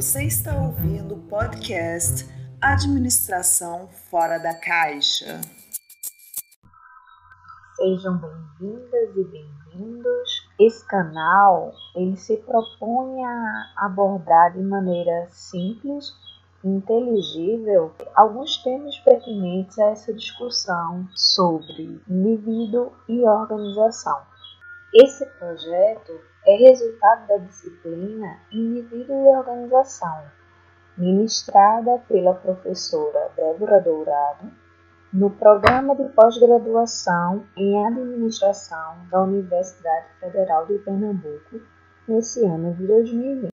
Você está ouvindo o podcast Administração Fora da Caixa. Sejam bem-vindas e bem-vindos. Esse canal ele se propõe a abordar de maneira simples inteligível alguns temas pertinentes a essa discussão sobre indivíduo e organização. Esse projeto é resultado da disciplina Indivíduo e Organização, ministrada pela professora Débora Dourado no programa de pós-graduação em Administração da Universidade Federal de Pernambuco, nesse ano de 2020.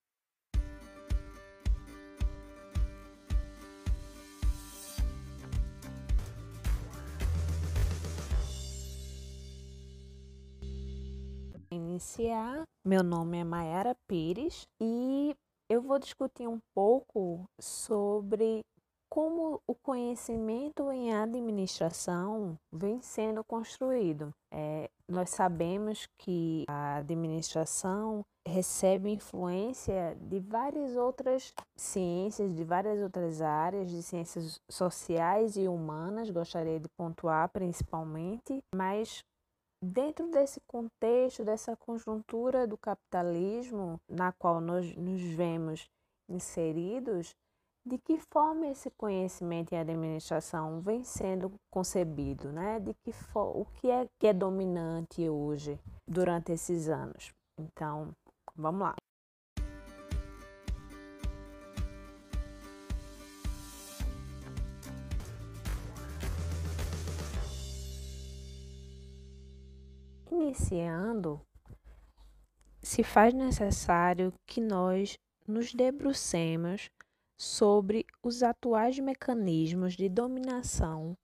Meu nome é Mayara Pires e eu vou discutir um pouco sobre como o conhecimento em administração vem sendo construído. É, nós sabemos que a administração recebe influência de várias outras ciências, de várias outras áreas, de ciências sociais e humanas, gostaria de pontuar principalmente, mas Dentro desse contexto, dessa conjuntura do capitalismo na qual nós nos vemos inseridos, de que forma esse conhecimento em administração vem sendo concebido, né? De que o que é que é dominante hoje durante esses anos. Então, vamos lá. Iniciando, se faz necessário que nós nos debrucemos sobre os atuais mecanismos de dominação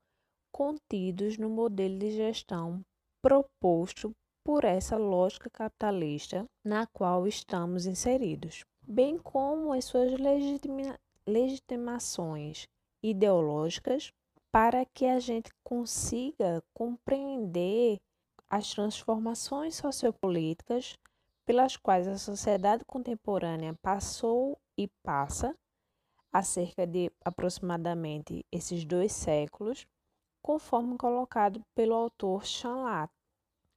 contidos no modelo de gestão proposto por essa lógica capitalista na qual estamos inseridos, bem como as suas legitima legitimações ideológicas para que a gente consiga compreender as transformações sociopolíticas pelas quais a sociedade contemporânea passou e passa há cerca de aproximadamente esses dois séculos, conforme colocado pelo autor Chanlat.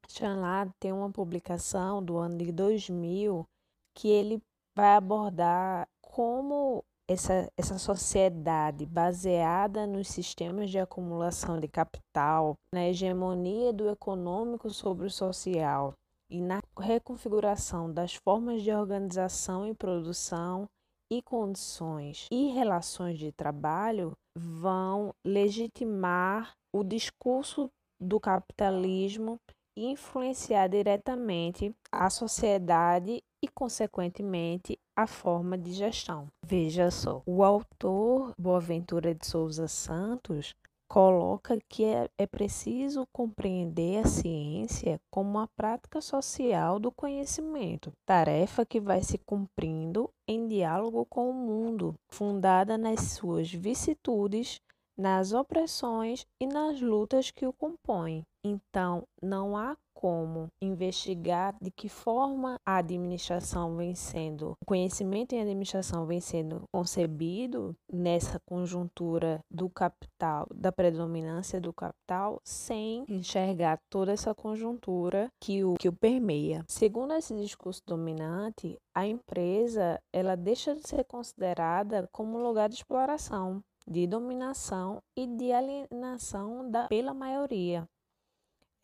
Chanlat tem uma publicação do ano de 2000 que ele vai abordar como essa, essa sociedade baseada nos sistemas de acumulação de capital, na hegemonia do econômico sobre o social e na reconfiguração das formas de organização e produção e condições e relações de trabalho vão legitimar o discurso do capitalismo e influenciar diretamente a sociedade e, consequentemente, a forma de gestão. Veja só, o autor Boaventura de Souza Santos coloca que é, é preciso compreender a ciência como uma prática social do conhecimento, tarefa que vai se cumprindo em diálogo com o mundo, fundada nas suas vicissitudes, nas opressões e nas lutas que o compõem. Então, não há como investigar de que forma a administração vem sendo, o conhecimento em administração vem sendo concebido nessa conjuntura do capital, da predominância do capital, sem enxergar toda essa conjuntura que o, que o permeia. Segundo esse discurso dominante, a empresa ela deixa de ser considerada como um lugar de exploração, de dominação e de alienação da, pela maioria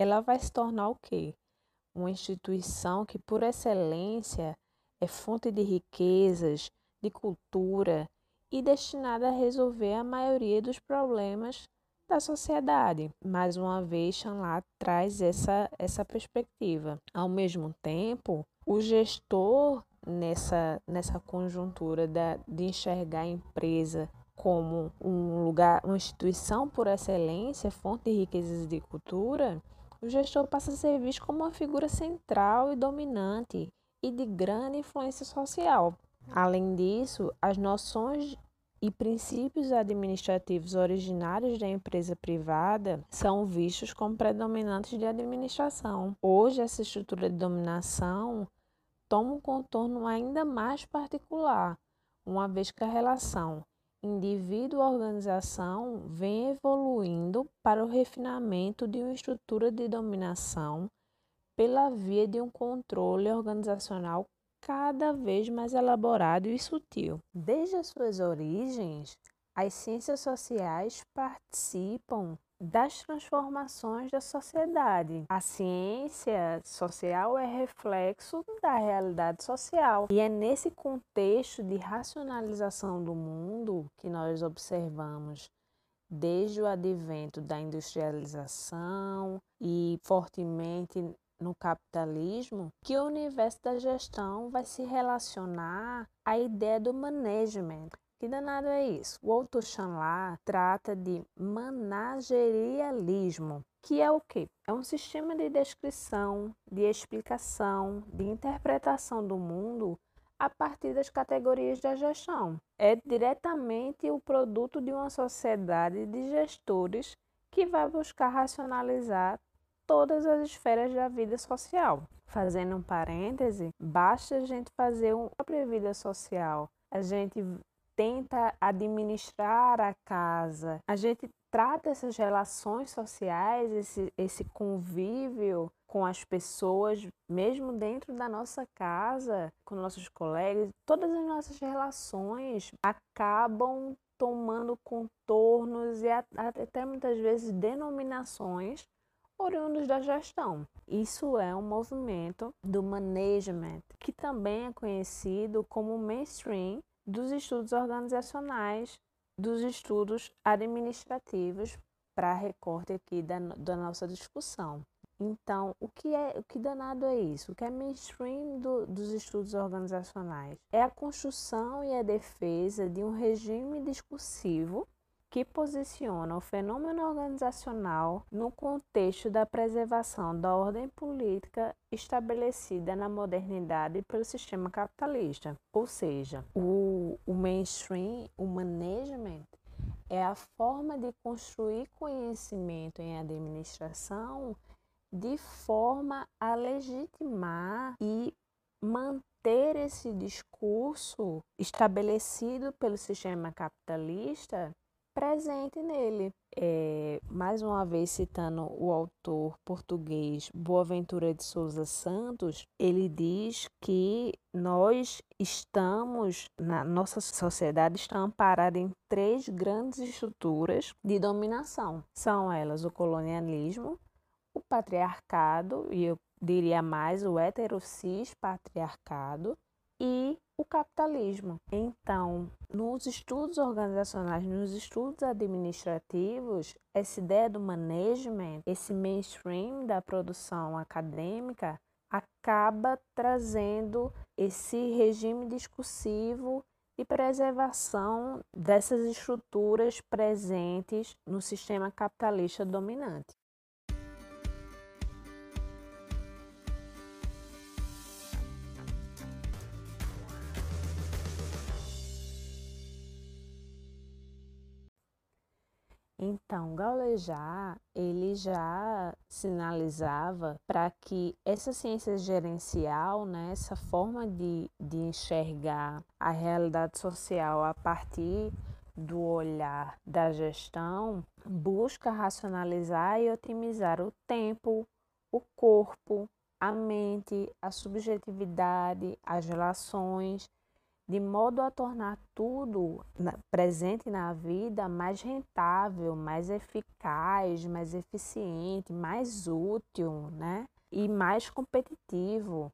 ela vai se tornar o quê? Uma instituição que, por excelência, é fonte de riquezas, de cultura e destinada a resolver a maioria dos problemas da sociedade. Mais uma vez, Chanlat traz essa, essa perspectiva. Ao mesmo tempo, o gestor, nessa, nessa conjuntura da, de enxergar a empresa como um lugar, uma instituição por excelência, fonte de riquezas de cultura, o gestor passa a ser visto como uma figura central e dominante e de grande influência social. Além disso, as noções e princípios administrativos originários da empresa privada são vistos como predominantes de administração. Hoje, essa estrutura de dominação toma um contorno ainda mais particular, uma vez que a relação indivíduo-organização vem evoluindo para o refinamento de uma estrutura de dominação pela via de um controle organizacional cada vez mais elaborado e sutil. Desde as suas origens, as ciências sociais participam das transformações da sociedade. A ciência social é reflexo da realidade social e é nesse contexto de racionalização do mundo que nós observamos desde o advento da industrialização e fortemente no capitalismo que o universo da gestão vai se relacionar à ideia do management, que danado é isso? O autor Chanlar trata de managerialismo, que é o quê? É um sistema de descrição, de explicação, de interpretação do mundo a partir das categorias da gestão. É diretamente o produto de uma sociedade de gestores que vai buscar racionalizar todas as esferas da vida social. Fazendo um parêntese, basta a gente fazer uma própria vida social. A gente tenta administrar a casa, a gente trata essas relações sociais, esse, esse convívio com as pessoas, mesmo dentro da nossa casa, com nossos colegas, todas as nossas relações acabam tomando contornos e até muitas vezes denominações oriundos da gestão. Isso é um movimento do management, que também é conhecido como mainstream dos estudos organizacionais, dos estudos administrativos, para recorte aqui da, da nossa discussão. Então, o que é o que danado é isso? O que é mainstream do, dos estudos organizacionais? É a construção e a defesa de um regime discursivo que posiciona o fenômeno organizacional no contexto da preservação da ordem política estabelecida na modernidade pelo sistema capitalista. Ou seja, o, o mainstream, o management, é a forma de construir conhecimento em administração de forma a legitimar e manter esse discurso estabelecido pelo sistema capitalista presente nele. É, mais uma vez citando o autor português Boaventura de Souza Santos, ele diz que nós estamos, na nossa sociedade está amparada em três grandes estruturas de dominação. São elas o colonialismo, o patriarcado, e eu diria mais o heterocis patriarcado, e o capitalismo. Então, nos estudos organizacionais, nos estudos administrativos, essa ideia do management, esse mainstream da produção acadêmica, acaba trazendo esse regime discursivo e preservação dessas estruturas presentes no sistema capitalista dominante. Então, Gaulejar, ele já sinalizava para que essa ciência gerencial, né, essa forma de, de enxergar a realidade social a partir do olhar da gestão, busca racionalizar e otimizar o tempo, o corpo, a mente, a subjetividade, as relações de modo a tornar tudo presente na vida mais rentável, mais eficaz, mais eficiente, mais útil, né? E mais competitivo.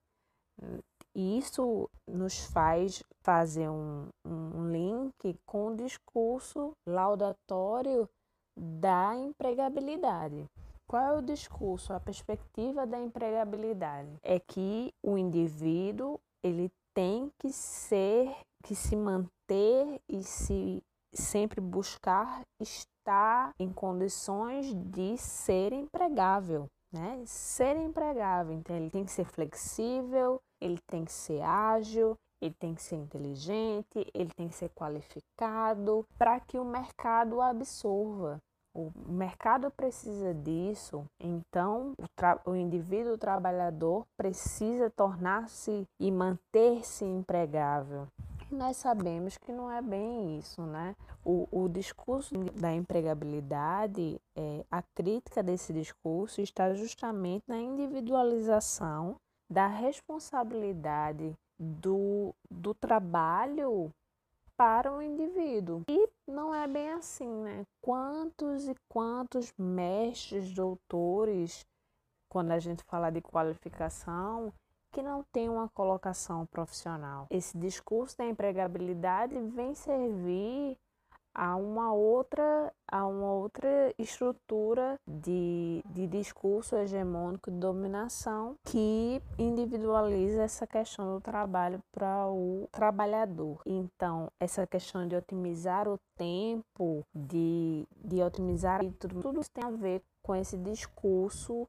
E isso nos faz fazer um, um link com o discurso laudatório da empregabilidade. Qual é o discurso, a perspectiva da empregabilidade? É que o indivíduo ele tem que ser, que se manter e se sempre buscar estar em condições de ser empregável, né? Ser empregável, então ele tem que ser flexível, ele tem que ser ágil, ele tem que ser inteligente, ele tem que ser qualificado para que o mercado absorva. O mercado precisa disso, então o, o indivíduo trabalhador precisa tornar-se e manter-se empregável. E nós sabemos que não é bem isso, né? O, o discurso da empregabilidade, é, a crítica desse discurso está justamente na individualização da responsabilidade do, do trabalho para o indivíduo. E não é bem assim, né? Quantos e quantos mestres, doutores, quando a gente fala de qualificação, que não tem uma colocação profissional. Esse discurso da empregabilidade vem servir a uma outra, a uma outra estrutura de, de discurso hegemônico de dominação que individualiza essa questão do trabalho para o trabalhador. Então, essa questão de otimizar o tempo, de, de otimizar tudo, tudo tem a ver com esse discurso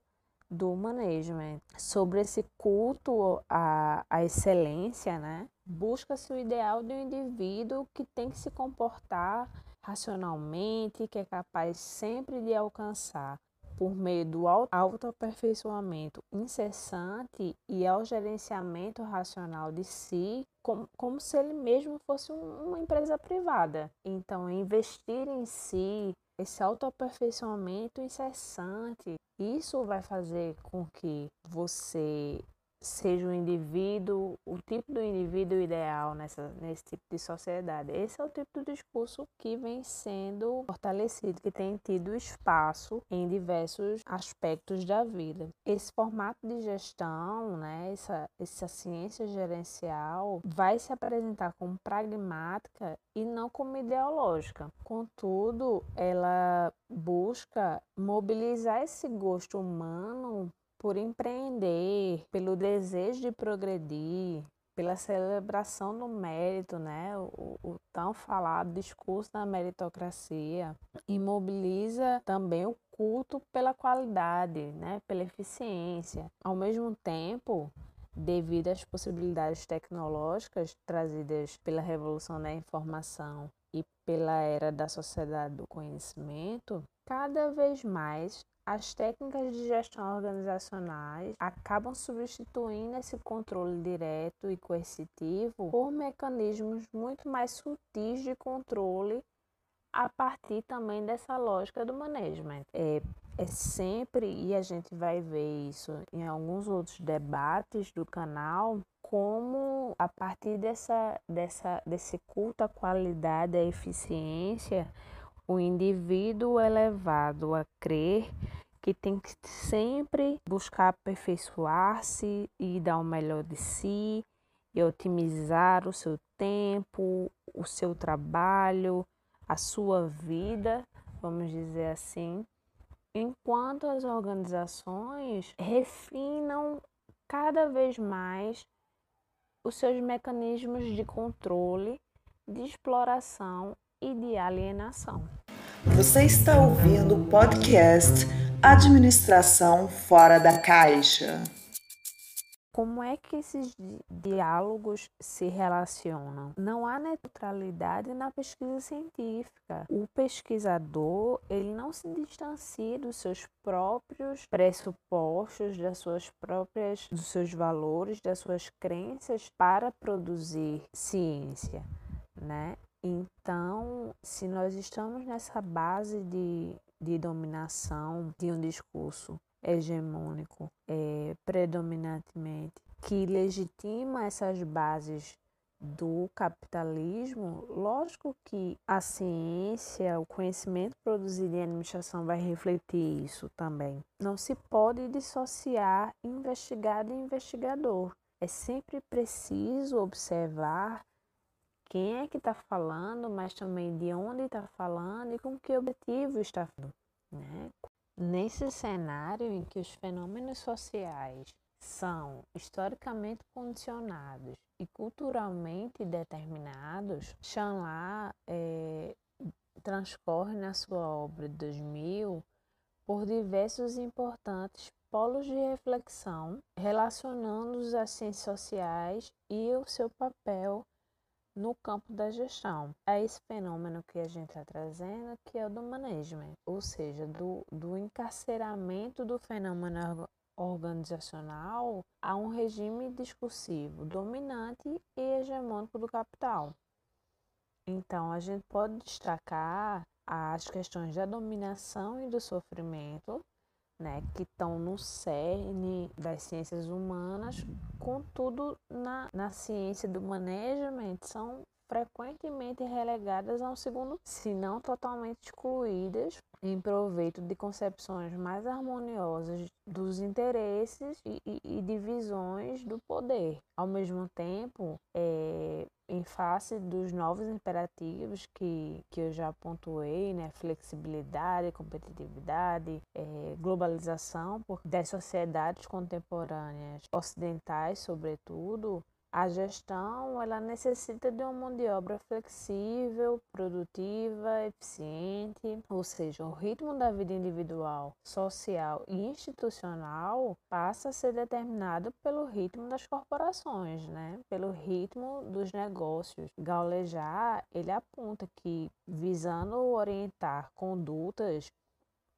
do management. Sobre esse culto à, à excelência, né? Busca-se o ideal de um indivíduo que tem que se comportar racionalmente, que é capaz sempre de alcançar por meio do autoaperfeiçoamento incessante e ao gerenciamento racional de si, como, como se ele mesmo fosse um, uma empresa privada. Então, investir em si, esse autoaperfeiçoamento incessante, isso vai fazer com que você seja o indivíduo, o tipo do indivíduo ideal nessa, nesse tipo de sociedade. Esse é o tipo de discurso que vem sendo fortalecido, que tem tido espaço em diversos aspectos da vida. Esse formato de gestão, né, essa, essa ciência gerencial, vai se apresentar como pragmática e não como ideológica. Contudo, ela busca mobilizar esse gosto humano por empreender, pelo desejo de progredir, pela celebração do mérito, né? O, o, tão falado discurso da meritocracia, e mobiliza também o culto pela qualidade, né? Pela eficiência. Ao mesmo tempo, devido às possibilidades tecnológicas trazidas pela revolução da informação e pela era da sociedade do conhecimento, cada vez mais as técnicas de gestão organizacionais acabam substituindo esse controle direto e coercitivo por mecanismos muito mais sutis de controle a partir também dessa lógica do management. É, é sempre, e a gente vai ver isso em alguns outros debates do canal, como a partir dessa, dessa, desse culto à qualidade, à eficiência, o indivíduo é levado a crer que tem que sempre buscar aperfeiçoar-se e dar o melhor de si e otimizar o seu tempo, o seu trabalho, a sua vida, vamos dizer assim, enquanto as organizações refinam cada vez mais os seus mecanismos de controle, de exploração e de alienação. Você está ouvindo o podcast Administração Fora da Caixa. Como é que esses diálogos se relacionam? Não há neutralidade na pesquisa científica. O pesquisador, ele não se distancia dos seus próprios pressupostos, das suas próprias, dos seus valores, das suas crenças para produzir ciência, né? Então, se nós estamos nessa base de, de dominação de um discurso hegemônico é, predominantemente que legitima essas bases do capitalismo, lógico que a ciência, o conhecimento produzido em administração vai refletir isso também. Não se pode dissociar investigado e investigador. É sempre preciso observar quem é que está falando, mas também de onde está falando e com que objetivo está falando. Né? Nesse cenário em que os fenômenos sociais são historicamente condicionados e culturalmente determinados, Chanla é, transcorre na sua obra de 2000 por diversos importantes polos de reflexão relacionando as ciências sociais e o seu papel no campo da gestão. É esse fenômeno que a gente está trazendo, que é o do management, ou seja, do, do encarceramento do fenômeno organizacional a um regime discursivo dominante e hegemônico do capital. Então, a gente pode destacar as questões da dominação e do sofrimento, né, que estão no cerne das ciências humanas, contudo, na, na ciência do management, são frequentemente relegadas a um segundo, se não totalmente excluídas, em proveito de concepções mais harmoniosas dos interesses e, e, e divisões do poder. Ao mesmo tempo, é, em face dos novos imperativos que, que eu já pontuei, né, flexibilidade, competitividade, é, globalização das sociedades contemporâneas ocidentais, sobretudo, a gestão ela necessita de uma mão de obra flexível, produtiva, eficiente, ou seja, o ritmo da vida individual, social e institucional passa a ser determinado pelo ritmo das corporações, né? pelo ritmo dos negócios. Gaulejar ele aponta que visando orientar condutas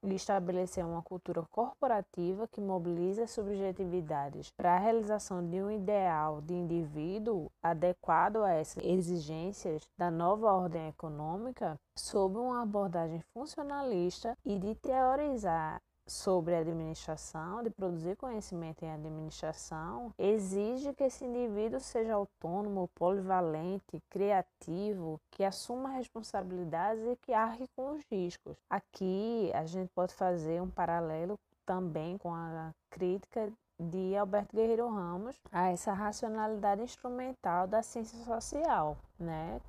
e estabelecer uma cultura corporativa que mobilize as subjetividades para a realização de um ideal de indivíduo adequado a essas exigências da nova ordem econômica, sob uma abordagem funcionalista e de teorizar sobre administração, de produzir conhecimento em administração, exige que esse indivíduo seja autônomo, polivalente, criativo, que assuma responsabilidades e que arque com os riscos. Aqui a gente pode fazer um paralelo também com a crítica de Alberto Guerreiro Ramos a essa racionalidade instrumental da ciência social, né?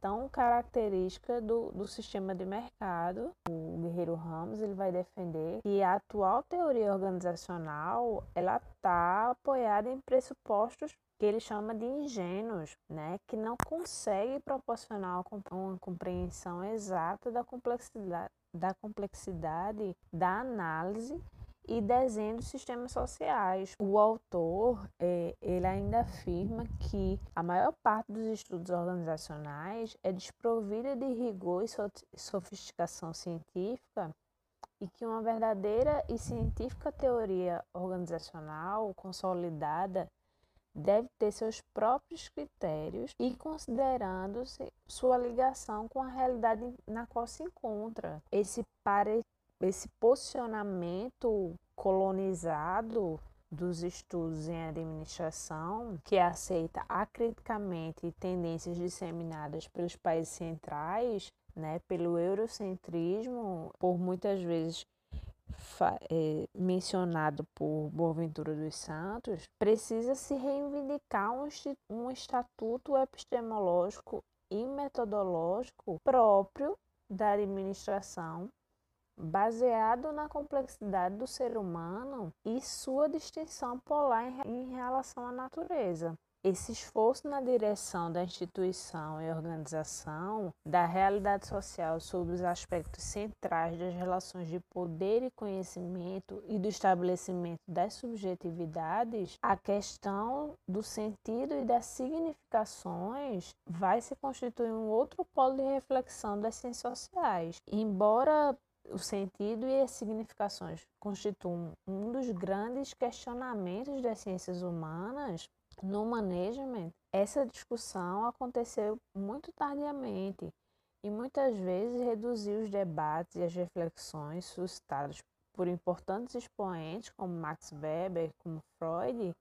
tão característica do, do sistema de mercado. O Guerreiro Ramos ele vai defender que a atual teoria organizacional ela está apoiada em pressupostos que ele chama de ingênuos, né, que não consegue proporcionar uma compreensão exata da complexidade, da complexidade da análise e desenho dos sistemas sociais. O autor é, ele ainda afirma que a maior parte dos estudos organizacionais é desprovida de rigor e sofisticação científica e que uma verdadeira e científica teoria organizacional consolidada deve ter seus próprios critérios e considerando sua ligação com a realidade na qual se encontra. Esse pare esse posicionamento colonizado dos estudos em administração, que aceita acriticamente tendências disseminadas pelos países centrais, né, pelo eurocentrismo, por muitas vezes é, mencionado por Boaventura dos Santos, precisa se reivindicar um, um estatuto epistemológico e metodológico próprio da administração baseado na complexidade do ser humano e sua distinção polar em relação à natureza. Esse esforço na direção da instituição e organização da realidade social sobre os aspectos centrais das relações de poder e conhecimento e do estabelecimento das subjetividades, a questão do sentido e das significações vai se constituir um outro polo de reflexão das ciências sociais. Embora o sentido e as significações constituem um dos grandes questionamentos das ciências humanas no management. Essa discussão aconteceu muito tardiamente e muitas vezes reduziu os debates e as reflexões suscitadas por importantes expoentes como Max Weber, como Freud.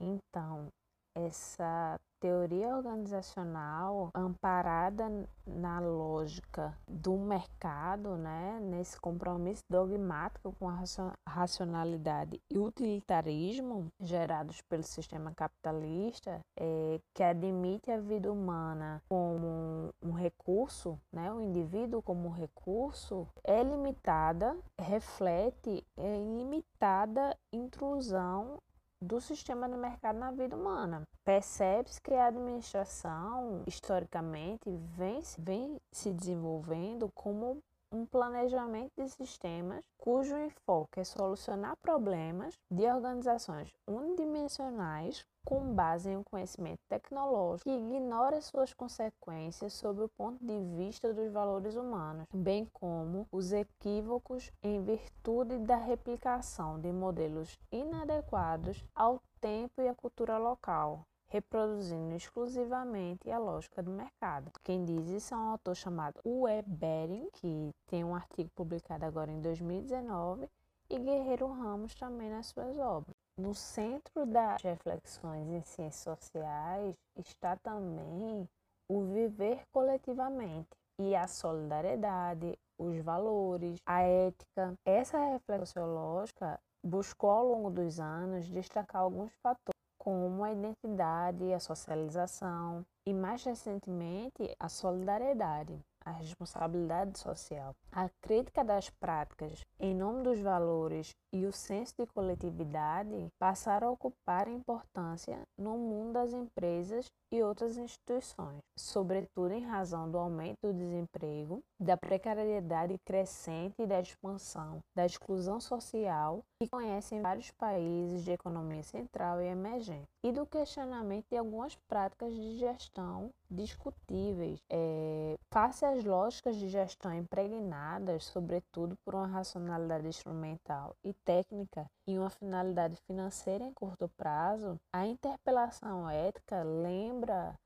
Então, essa teoria organizacional amparada na lógica do mercado, né, nesse compromisso dogmático com a racionalidade e utilitarismo gerados pelo sistema capitalista, é, que admite a vida humana como um recurso, né, o indivíduo como um recurso, é limitada, reflete é, limitada intrusão do sistema do mercado na vida humana. Percebe-se que a administração, historicamente, vem, vem se desenvolvendo como um planejamento de sistemas cujo enfoque é solucionar problemas de organizações unidimensionais com base em um conhecimento tecnológico que ignora suas consequências sob o ponto de vista dos valores humanos, bem como os equívocos em virtude da replicação de modelos inadequados ao tempo e à cultura local, reproduzindo exclusivamente a lógica do mercado. Quem diz isso é um autor chamado Uwe Bering, que tem um artigo publicado agora em 2019, e Guerreiro Ramos também nas suas obras. No centro das reflexões em ciências sociais está também o viver coletivamente e a solidariedade, os valores, a ética. Essa reflexão sociológica buscou ao longo dos anos destacar alguns fatores como a identidade, a socialização e mais recentemente a solidariedade a responsabilidade social, a crítica das práticas em nome dos valores e o senso de coletividade passaram a ocupar importância no mundo das empresas e outras instituições, sobretudo em razão do aumento do desemprego, da precariedade crescente e da expansão da exclusão social que conhecem vários países de economia central e emergente, e do questionamento de algumas práticas de gestão discutíveis, é, face às lógicas de gestão impregnadas, sobretudo por uma racionalidade instrumental e técnica e uma finalidade financeira em curto prazo, a interpelação ética lembra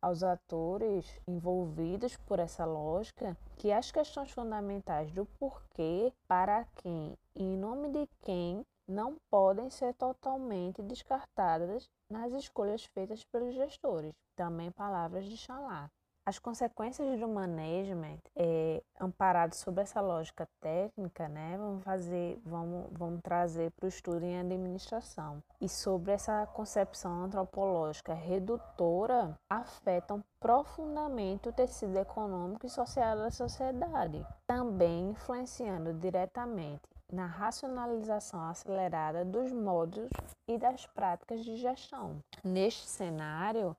aos atores envolvidos por essa lógica que as questões fundamentais do porquê, para quem e em nome de quem não podem ser totalmente descartadas nas escolhas feitas pelos gestores. Também palavras de Chalá. As consequências do management, é, amparado sobre essa lógica técnica, né, vamos fazer, vamos, vamos trazer para o estudo em administração. E sobre essa concepção antropológica redutora, afetam profundamente o tecido econômico e social da sociedade, também influenciando diretamente na racionalização acelerada dos modos e das práticas de gestão. Neste cenário,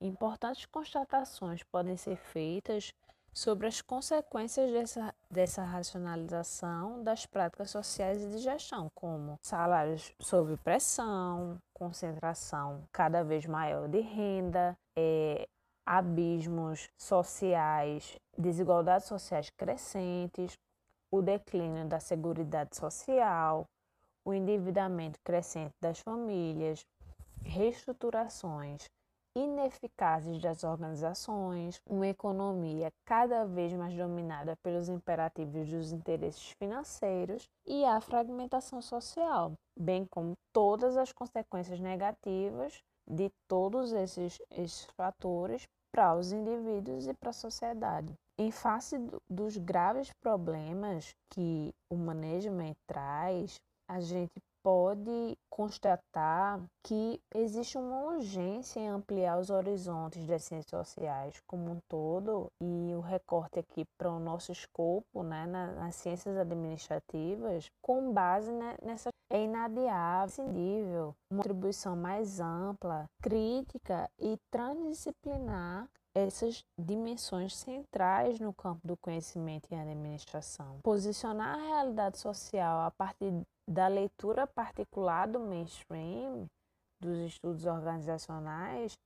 Importantes constatações podem ser feitas sobre as consequências dessa, dessa racionalização das práticas sociais e de gestão, como salários sob pressão, concentração cada vez maior de renda, é, abismos sociais, desigualdades sociais crescentes, o declínio da segurança social, o endividamento crescente das famílias, reestruturações ineficazes das organizações, uma economia cada vez mais dominada pelos imperativos dos interesses financeiros e a fragmentação social, bem como todas as consequências negativas de todos esses, esses fatores para os indivíduos e para a sociedade. Em face do, dos graves problemas que o management traz, a gente pode constatar que existe uma urgência em ampliar os horizontes das ciências sociais como um todo e o recorte aqui para o nosso escopo, né, nas ciências administrativas, com base nessa é inadiável, nível, uma contribuição mais ampla, crítica e transdisciplinar essas dimensões centrais no campo do conhecimento e administração. Posicionar a realidade social a partir da leitura particular do mainstream, dos estudos organizacionais,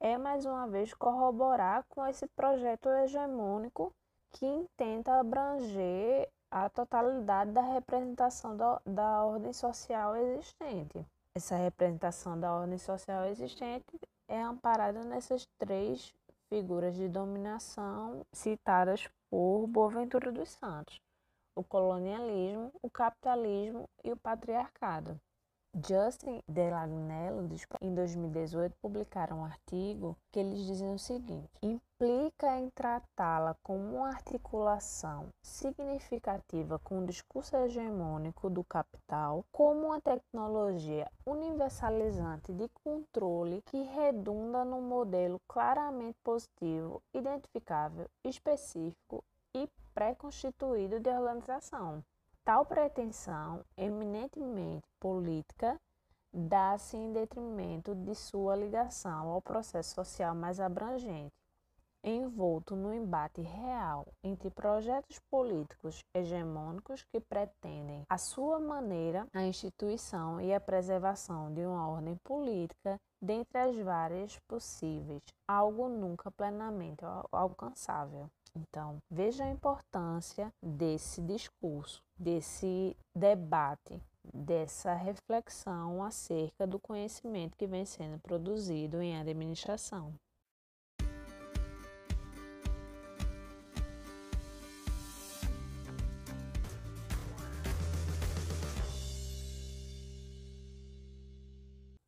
é mais uma vez corroborar com esse projeto hegemônico que intenta abranger a totalidade da representação da, da ordem social existente. Essa representação da ordem social existente é amparada nessas três figuras de dominação citadas por Boaventura dos Santos: o colonialismo, o capitalismo e o patriarcado. Justin Delagnello, em 2018, publicaram um artigo que eles dizem o seguinte: implica em tratá-la como uma articulação significativa com o discurso hegemônico do capital, como uma tecnologia universalizante de controle que redunda num modelo claramente positivo, identificável, específico e pré-constituído de organização. Tal pretensão, eminentemente política, dá-se em detrimento de sua ligação ao processo social mais abrangente, envolto no embate real entre projetos políticos hegemônicos que pretendem, à sua maneira, a instituição e a preservação de uma ordem política dentre as várias possíveis, algo nunca plenamente alcançável. Então, veja a importância desse discurso, desse debate, dessa reflexão acerca do conhecimento que vem sendo produzido em administração.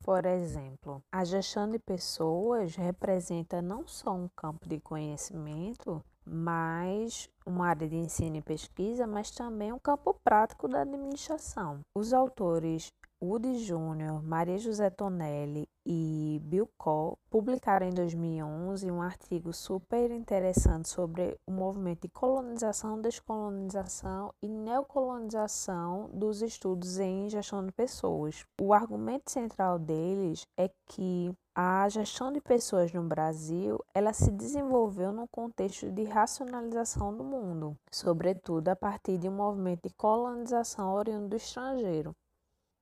Por exemplo, a gestão de pessoas representa não só um campo de conhecimento, mas uma área de ensino e pesquisa, mas também um campo prático da administração. Os autores Woody Júnior, Maria José Tonelli e Bill Cole publicaram em 2011 um artigo super interessante sobre o movimento de colonização, descolonização e neocolonização dos estudos em gestão de pessoas. O argumento central deles é que a gestão de pessoas no Brasil, ela se desenvolveu no contexto de racionalização do mundo, sobretudo a partir de um movimento de colonização oriundo do estrangeiro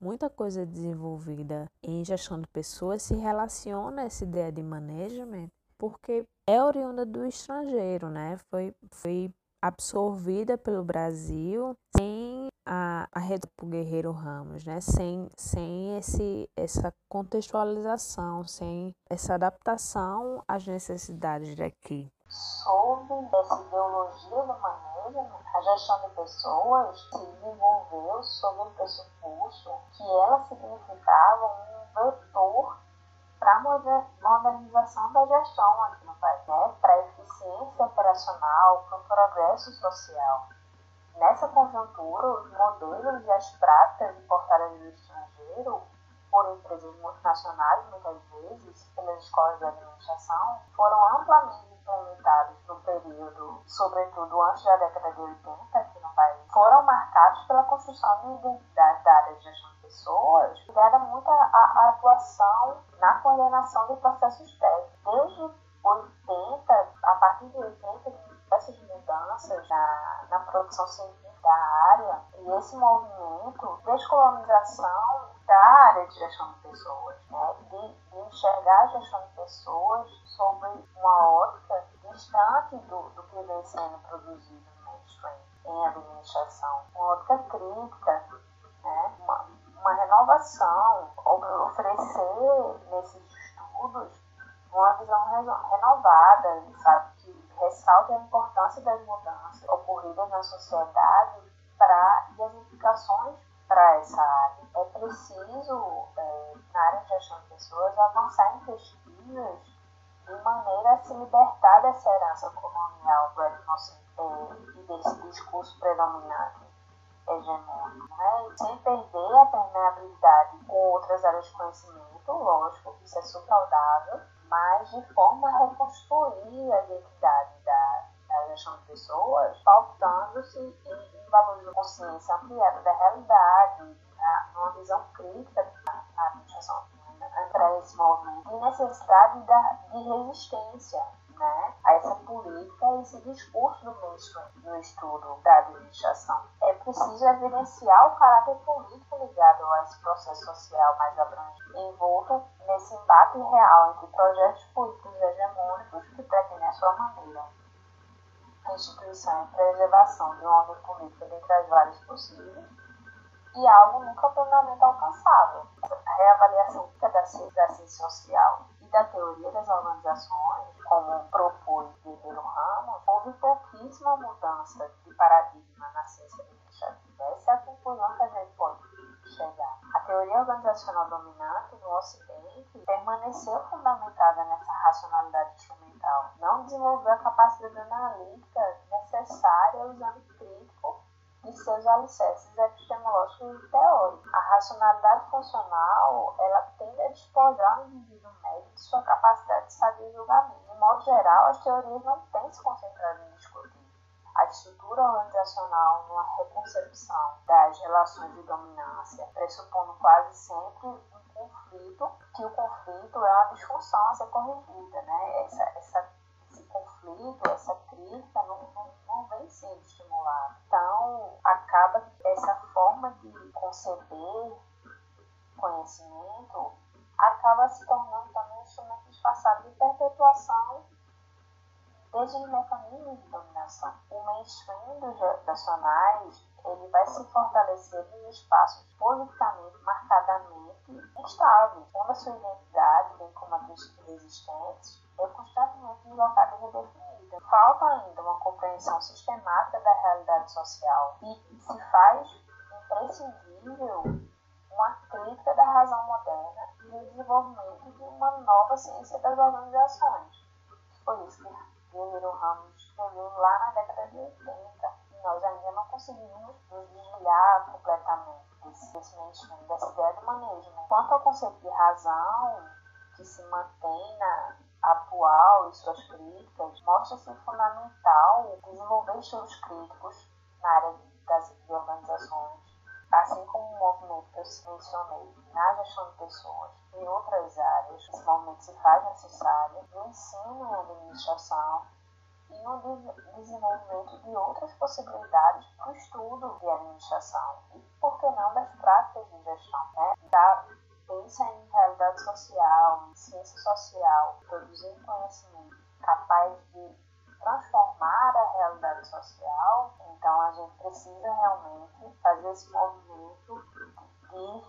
muita coisa desenvolvida em gestão de pessoas se relaciona a essa ideia de management porque é oriunda do estrangeiro, né? Foi, foi absorvida pelo Brasil sem a, a rede do Guerreiro Ramos, né? Sem, sem esse, essa contextualização, sem essa adaptação às necessidades daqui. Sobre essa ideologia do a gestão de pessoas se desenvolveu sob o pressuposto que ela significava um vetor para a modernização da gestão aqui no país, né? para a eficiência operacional, para o progresso social. Nessa conjuntura, os modelos e as práticas importadas do estrangeiro por empresas multinacionais, muitas vezes, pelas escolas de administração, foram amplamente implementados no período, sobretudo antes da década de 80, aqui no país, foram marcados pela construção de identidade da área de gestão de pessoas, ligada muito à atuação na coordenação de processos técnicos. Desde 80, a partir de 80, diversas mudanças na, na produção científica da área e esse movimento de descolonização da área de gestão de pessoas, né? de, de enxergar a gestão de pessoas sobre uma ótica distante do, do que vem sendo produzido no mainstream em administração, uma ótica crítica, né? uma, uma renovação, oferecer nesses estudos uma visão renovada, sabe, que ressalte a importância das mudanças ocorridas na sociedade dessa herança colonial do etnocentrismo é, e desse discurso predominante hegemônico, né? sem perder a permeabilidade com outras áreas de conhecimento, lógico, isso é saudável, mas de forma a reconstruir a identidade da, da gestão de pessoas, pautando-se em, em valores de consciência ampliada da realidade, na, numa visão crítica na administração para esse movimento e necessidade da, de resistência né, essa política e esse discurso do mainstream no estudo da administração. É preciso evidenciar o caráter político ligado a esse processo social mais abrangente, envolto nesse embate real entre projetos políticos hegemônicos que pretendem a sua maneira instituição e preservação de uma ordem política dentre as várias possíveis e algo nunca plenamente alcançável. A reavaliação da ciência social e da teoria das organizações, como propôs Guerreiro Ramos, houve pouquíssima mudança de paradigma na ciência administrativa. Essa é a conclusão que a gente pode chegar. A teoria organizacional dominante no Ocidente permaneceu fundamentada nessa racionalidade instrumental, não desenvolveu a capacidade analítica necessária ao exame crítico de seus alicerces epistemológicos e teóricos. A racionalidade funcional ela tende a despojar o indivíduo médio de sua capacidade de saber julgamento. Modo geral, as teorias não têm se concentrado em discutir a estrutura organizacional numa reconcepção das relações de dominância, pressupondo quase sempre um conflito, que o conflito é uma disfunção a ser corrigida, né? Essa, essa, esse conflito, essa crítica não, não, não vem sendo estimulada. Então, acaba essa forma de conceber conhecimento acaba se tornando também um instrumento disfarçado de perpetuação desses mecanismos de dominação. O mainstream dos educacionais ele vai se fortalecer em espaços politicamente marcadamente instáveis, onde a sua identidade, bem como a dos resistentes, é constantemente deslocada e redefinida. Falta ainda uma compreensão sistemática da realidade social e se faz imprescindível uma crítica da razão moderna e o desenvolvimento de uma nova ciência das organizações. Foi isso que Guilherme Ramos escreveu lá na década de 80. E nós ainda não conseguimos nos desligar completamente desse, mainstream, dessa ideia do manejo. Quanto ao conceito de razão, que se mantém na, atual e suas críticas, mostra-se fundamental desenvolver estudos críticos na área das organizações, assim como o movimento que eu mencionei na gestão de pessoas e outras áreas. Esse movimento se faz necessário no ensino e administração e no desenvolvimento de outras possibilidades para o estudo de administração e, por que não, das práticas de gestão. Né? Da, pensa em realidade social, em ciência social, produzindo conhecimento capaz de transformar a realidade social, então a gente precisa realmente fazer esse movimento de,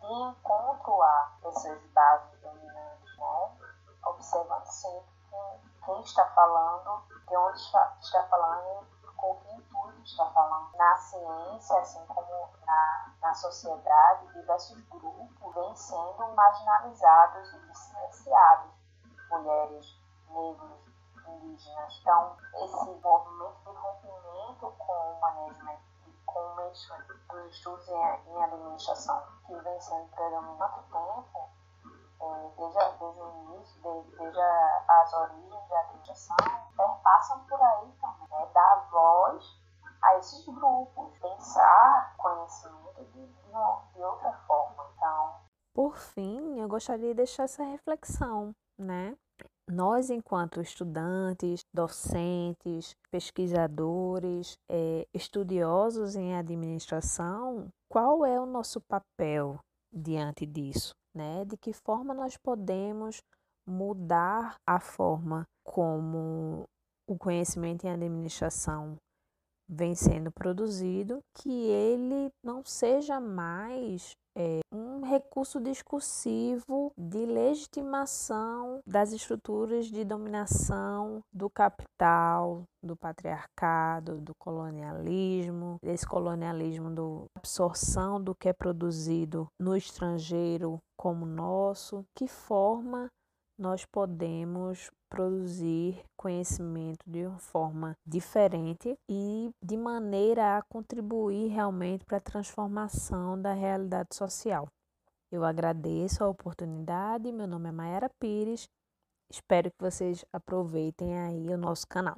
de encontro a essas bases dominantes, né? observando sempre quem, quem está falando, de onde está, está falando com que intuito está falando. Na ciência, assim como na, na sociedade, diversos grupos vêm sendo marginalizados e silenciados. Mulheres, negros, indígenas. Então, esse movimento de rompimento com o management com o management dos estudos em, em administração, que vem sendo predominante tempo, é, desde, desde o início, desde, desde as origens da administração, perpassam por aí também, né? dar voz a esses grupos, pensar conhecimento de, de outra forma. Então, por fim, eu gostaria de deixar essa reflexão, né? Nós, enquanto estudantes, docentes, pesquisadores, é, estudiosos em administração, qual é o nosso papel diante disso? Né? De que forma nós podemos mudar a forma como o conhecimento em administração vem sendo produzido, que ele não seja mais é, um recurso discursivo de legitimação das estruturas de dominação do capital, do patriarcado, do colonialismo, desse colonialismo da absorção do que é produzido no estrangeiro como nosso, que forma nós podemos produzir conhecimento de uma forma diferente e de maneira a contribuir realmente para a transformação da realidade social. Eu agradeço a oportunidade. Meu nome é Mayara Pires. Espero que vocês aproveitem aí o nosso canal.